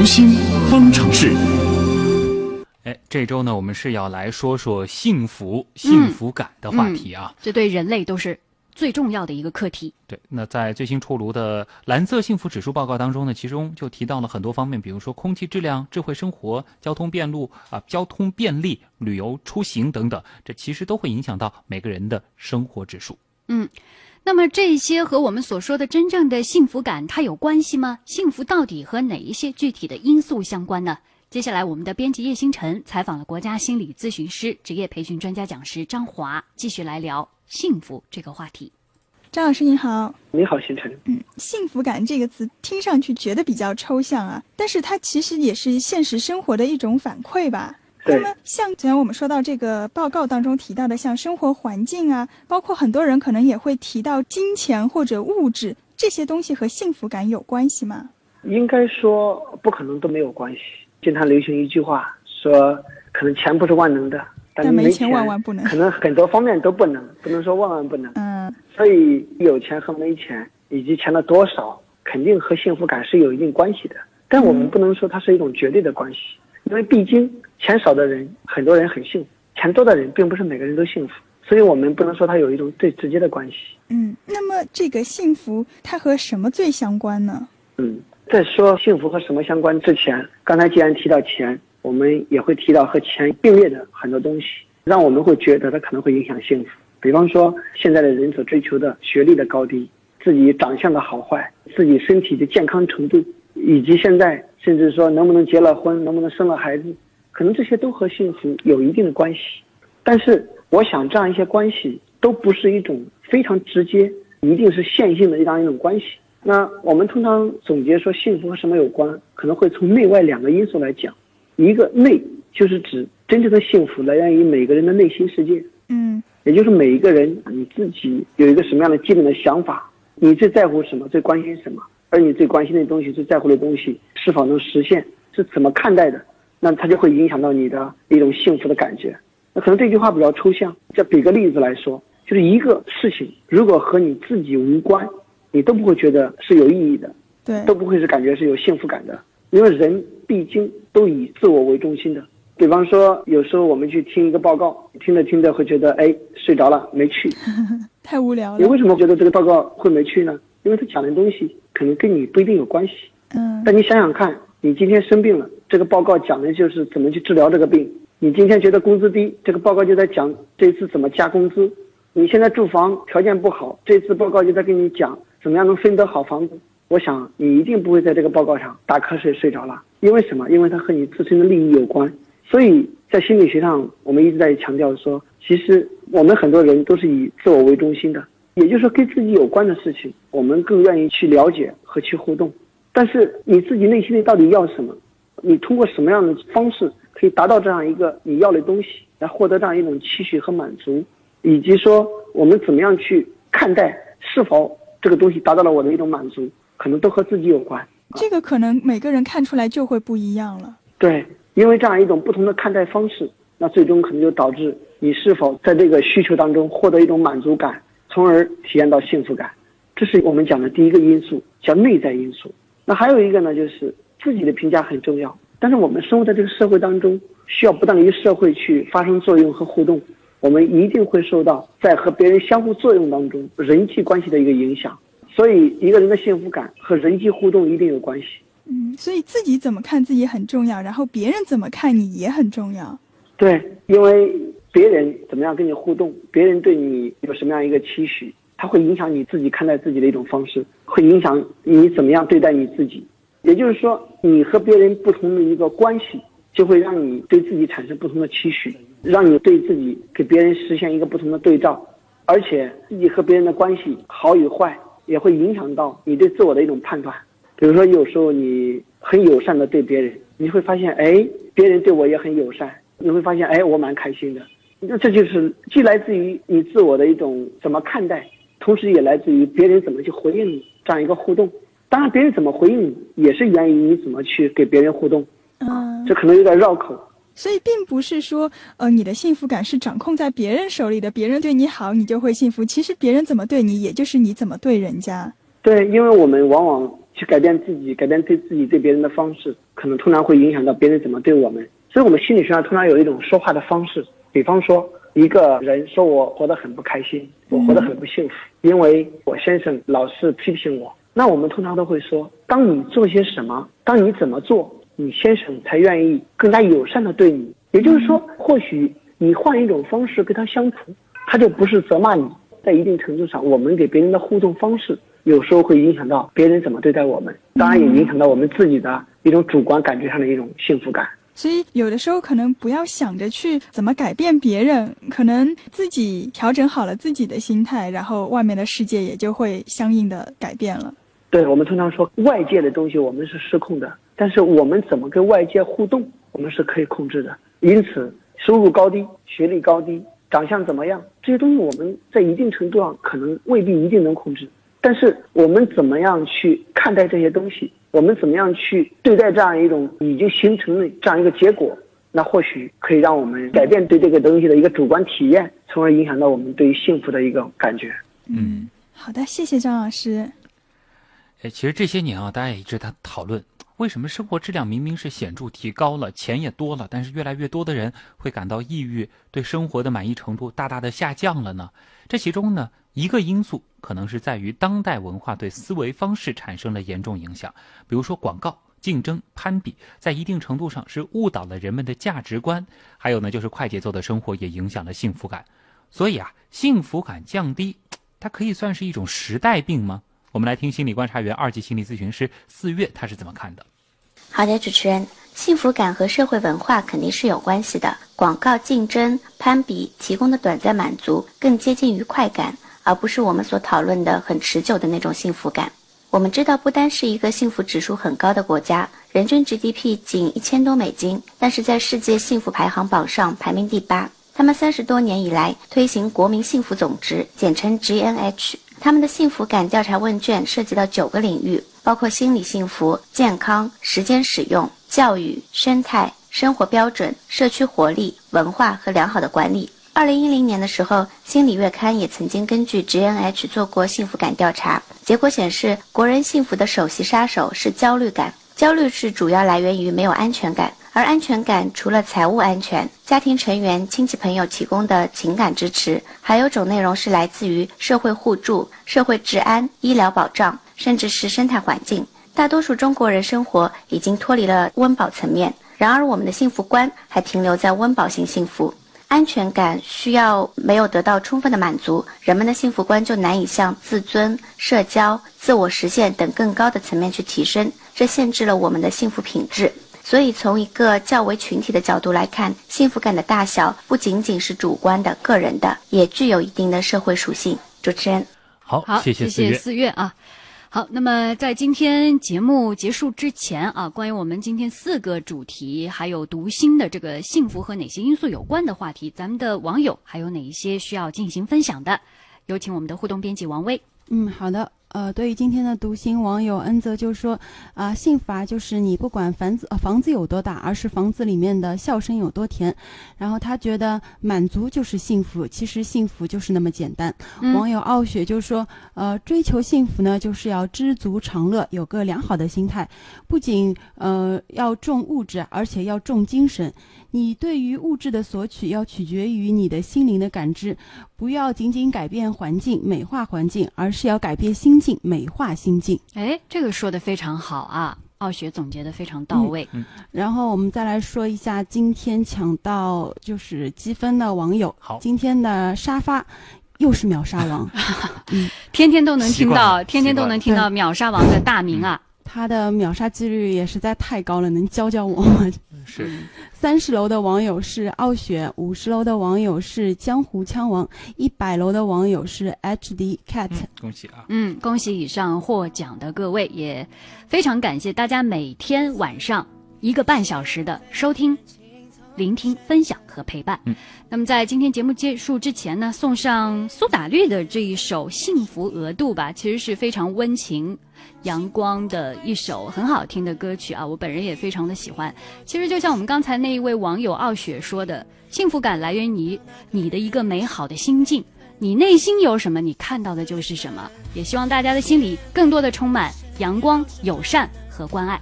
读心方程式。哎，这周呢，我们是要来说说幸福、幸福感的话题啊。这对人类都是最重要的一个课题。对，那在最新出炉的蓝色幸福指数报告当中呢，其中就提到了很多方面，比如说空气质量、智慧生活、交通便路啊、交通便利、旅游出行等等，这其实都会影响到每个人的生活指数。嗯，那么这些和我们所说的真正的幸福感，它有关系吗？幸福到底和哪一些具体的因素相关呢？接下来，我们的编辑叶星辰采访了国家心理咨询师、职业培训专家讲师张华，继续来聊幸福这个话题。张老师您好，你好，星辰。嗯，幸福感这个词听上去觉得比较抽象啊，但是它其实也是现实生活的一种反馈吧。那么，像昨天我们说到这个报告当中提到的，像生活环境啊，包括很多人可能也会提到金钱或者物质这些东西和幸福感有关系吗？应该说不可能都没有关系。经常流行一句话说，可能钱不是万能的，但没钱万万不能。可能很多方面都不能，不能说万万不能。嗯。所以有钱和没钱，以及钱的多少，肯定和幸福感是有一定关系的。但我们不能说它是一种绝对的关系，因为毕竟钱少的人，很多人很幸福；钱多的人，并不是每个人都幸福。所以我们不能说它有一种最直接的关系。嗯。那么这个幸福，它和什么最相关呢？嗯。在说幸福和什么相关之前，刚才既然提到钱，我们也会提到和钱并列的很多东西，让我们会觉得它可能会影响幸福。比方说，现在的人所追求的学历的高低，自己长相的好坏，自己身体的健康程度，以及现在甚至说能不能结了婚，能不能生了孩子，可能这些都和幸福有一定的关系。但是，我想这样一些关系都不是一种非常直接、一定是线性的这样一种关系。那我们通常总结说幸福和什么有关，可能会从内外两个因素来讲。一个内就是指真正的幸福来源于每个人的内心世界，嗯，也就是每一个人你自己有一个什么样的基本的想法，你最在乎什么，最关心什么，而你最关心的东西、最在乎的东西是否能实现，是怎么看待的，那它就会影响到你的一种幸福的感觉。那可能这句话比较抽象，再比个例子来说，就是一个事情如果和你自己无关。你都不会觉得是有意义的，对，都不会是感觉是有幸福感的，因为人毕竟都以自我为中心的。比方说，有时候我们去听一个报告，听着听着会觉得，哎，睡着了，没去，太无聊了。你为什么觉得这个报告会没去呢？因为他讲的东西可能跟你不一定有关系。嗯。但你想想看，你今天生病了，这个报告讲的就是怎么去治疗这个病。你今天觉得工资低，这个报告就在讲这次怎么加工资。你现在住房条件不好，这次报告就在跟你讲。怎么样能分得好房子？我想你一定不会在这个报告上打瞌睡睡着了，因为什么？因为它和你自身的利益有关。所以在心理学上，我们一直在强调说，其实我们很多人都是以自我为中心的，也就是说跟自己有关的事情，我们更愿意去了解和去互动。但是你自己内心里到底要什么？你通过什么样的方式可以达到这样一个你要的东西，来获得这样一种期许和满足？以及说我们怎么样去看待是否？这个东西达到了我的一种满足，可能都和自己有关。这个可能每个人看出来就会不一样了。对，因为这样一种不同的看待方式，那最终可能就导致你是否在这个需求当中获得一种满足感，从而体验到幸福感。这是我们讲的第一个因素，叫内在因素。那还有一个呢，就是自己的评价很重要。但是我们生活在这个社会当中，需要不断与社会去发生作用和互动。我们一定会受到在和别人相互作用当中人际关系的一个影响，所以一个人的幸福感和人际互动一定有关系。嗯，所以自己怎么看自己很重要，然后别人怎么看你也很重要。对，因为别人怎么样跟你互动，别人对你有什么样一个期许，它会影响你自己看待自己的一种方式，会影响你怎么样对待你自己。也就是说，你和别人不同的一个关系，就会让你对自己产生不同的期许。让你对自己给别人实现一个不同的对照，而且自己和别人的关系好与坏也会影响到你对自我的一种判断。比如说，有时候你很友善的对别人，你会发现，哎，别人对我也很友善，你会发现，哎，我蛮开心的。那这就是既来自于你自我的一种怎么看待，同时也来自于别人怎么去回应你这样一个互动。当然，别人怎么回应你，也是源于你怎么去给别人互动。嗯，这可能有点绕口。所以并不是说，呃，你的幸福感是掌控在别人手里的，别人对你好，你就会幸福。其实别人怎么对你，也就是你怎么对人家。对，因为我们往往去改变自己，改变对自己对别人的方式，可能通常会影响到别人怎么对我们。所以，我们心理学上通常有一种说话的方式，比方说，一个人说我活得很不开心，我活得很不幸福，因为我先生老是批评我。那我们通常都会说，当你做些什么，当你怎么做，你先生才愿意更加友善的对你。也就是说，或许你换一种方式跟他相处，他就不是责骂你。在一定程度上，我们给别人的互动方式，有时候会影响到别人怎么对待我们，当然也影响到我们自己的一种主观感觉上的一种幸福感。所以，有的时候可能不要想着去怎么改变别人，可能自己调整好了自己的心态，然后外面的世界也就会相应的改变了。对我们通常说，外界的东西我们是失控的，但是我们怎么跟外界互动，我们是可以控制的。因此，收入高低、学历高低。长相怎么样？这些东西我们在一定程度上可能未必一定能控制，但是我们怎么样去看待这些东西？我们怎么样去对待这样一种已经形成的这样一个结果？那或许可以让我们改变对这个东西的一个主观体验，从而影响到我们对于幸福的一个感觉。嗯，好的，谢谢张老师。哎，其实这些年啊，大家也一直在讨论。为什么生活质量明明是显著提高了，钱也多了，但是越来越多的人会感到抑郁，对生活的满意程度大大的下降了呢？这其中呢，一个因素可能是在于当代文化对思维方式产生了严重影响。比如说广告、竞争、攀比，在一定程度上是误导了人们的价值观。还有呢，就是快节奏的生活也影响了幸福感。所以啊，幸福感降低，它可以算是一种时代病吗？我们来听心理观察员、二级心理咨询师四月他是怎么看的。好的，主持人，幸福感和社会文化肯定是有关系的。广告、竞争、攀比提供的短暂满足，更接近于快感，而不是我们所讨论的很持久的那种幸福感。我们知道，不丹是一个幸福指数很高的国家，人均 GDP 仅一千多美金，但是在世界幸福排行榜上排名第八。他们三十多年以来推行国民幸福总值，简称 GNH。他们的幸福感调查问卷涉及到九个领域。包括心理幸福、健康、时间使用、教育、生态、生活标准、社区活力、文化和良好的管理。二零一零年的时候，《心理月刊》也曾经根据 GNH 做过幸福感调查，结果显示，国人幸福的首席杀手是焦虑感。焦虑是主要来源于没有安全感，而安全感除了财务安全、家庭成员、亲戚朋友提供的情感支持，还有种内容是来自于社会互助、社会治安、医疗保障。甚至是生态环境，大多数中国人生活已经脱离了温饱层面。然而，我们的幸福观还停留在温饱型幸福，安全感需要没有得到充分的满足，人们的幸福观就难以向自尊、社交、自我实现等更高的层面去提升，这限制了我们的幸福品质。所以，从一个较为群体的角度来看，幸福感的大小不仅仅是主观的、个人的，也具有一定的社会属性。主持人，好，好谢谢四月啊。好，那么在今天节目结束之前啊，关于我们今天四个主题，还有读心的这个幸福和哪些因素有关的话题，咱们的网友还有哪一些需要进行分享的？有请我们的互动编辑王威。嗯，好的。呃，对于今天的读心网友恩泽就说，啊，幸福啊，就是你不管房子呃房子有多大，而是房子里面的笑声有多甜。然后他觉得满足就是幸福，其实幸福就是那么简单。网友傲雪就说，呃，追求幸福呢，就是要知足常乐，有个良好的心态，不仅呃要重物质，而且要重精神。你对于物质的索取要取决于你的心灵的感知，不要仅仅改变环境、美化环境，而是要改变心境、美化心境。哎，这个说的非常好啊，傲雪总结的非常到位。嗯，然后我们再来说一下今天抢到就是积分的网友。好，今天的沙发又是秒杀王，嗯，天天都能听到，天天都能听到秒杀王的大名啊。他的秒杀几率也实在太高了，能教教我吗？是。三十楼的网友是傲雪，五十楼的网友是江湖枪王，一百楼的网友是 HD Cat。恭喜啊！嗯，恭喜以上获奖的各位，也非常感谢大家每天晚上一个半小时的收听。聆听、分享和陪伴。嗯，那么在今天节目结束之前呢，送上苏打绿的这一首《幸福额度》吧，其实是非常温情、阳光的一首很好听的歌曲啊，我本人也非常的喜欢。其实就像我们刚才那一位网友傲雪说的，幸福感来源于你的一个美好的心境，你内心有什么，你看到的就是什么。也希望大家的心里更多的充满阳光、友善和关爱。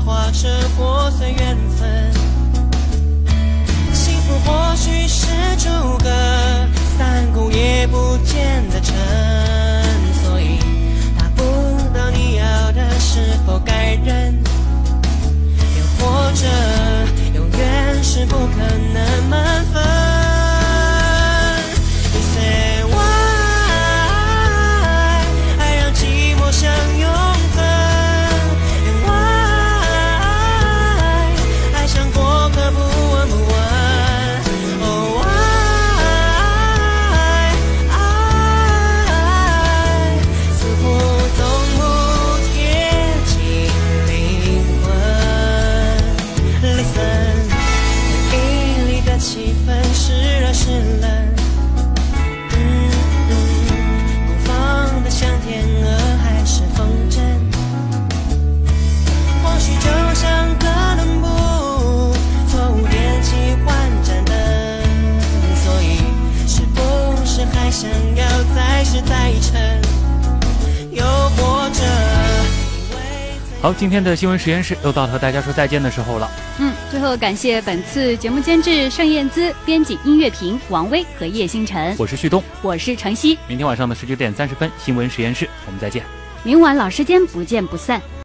化成破碎缘分。还想要再试再成？又或者，为好，今天的新闻实验室又到了和大家说再见的时候了。嗯，最后感谢本次节目监制盛燕姿，编辑音乐评王威和叶星辰，我是旭东，我是程曦。明天晚上的十九点三十分，新闻实验室我们再见。明晚老时间不见不散。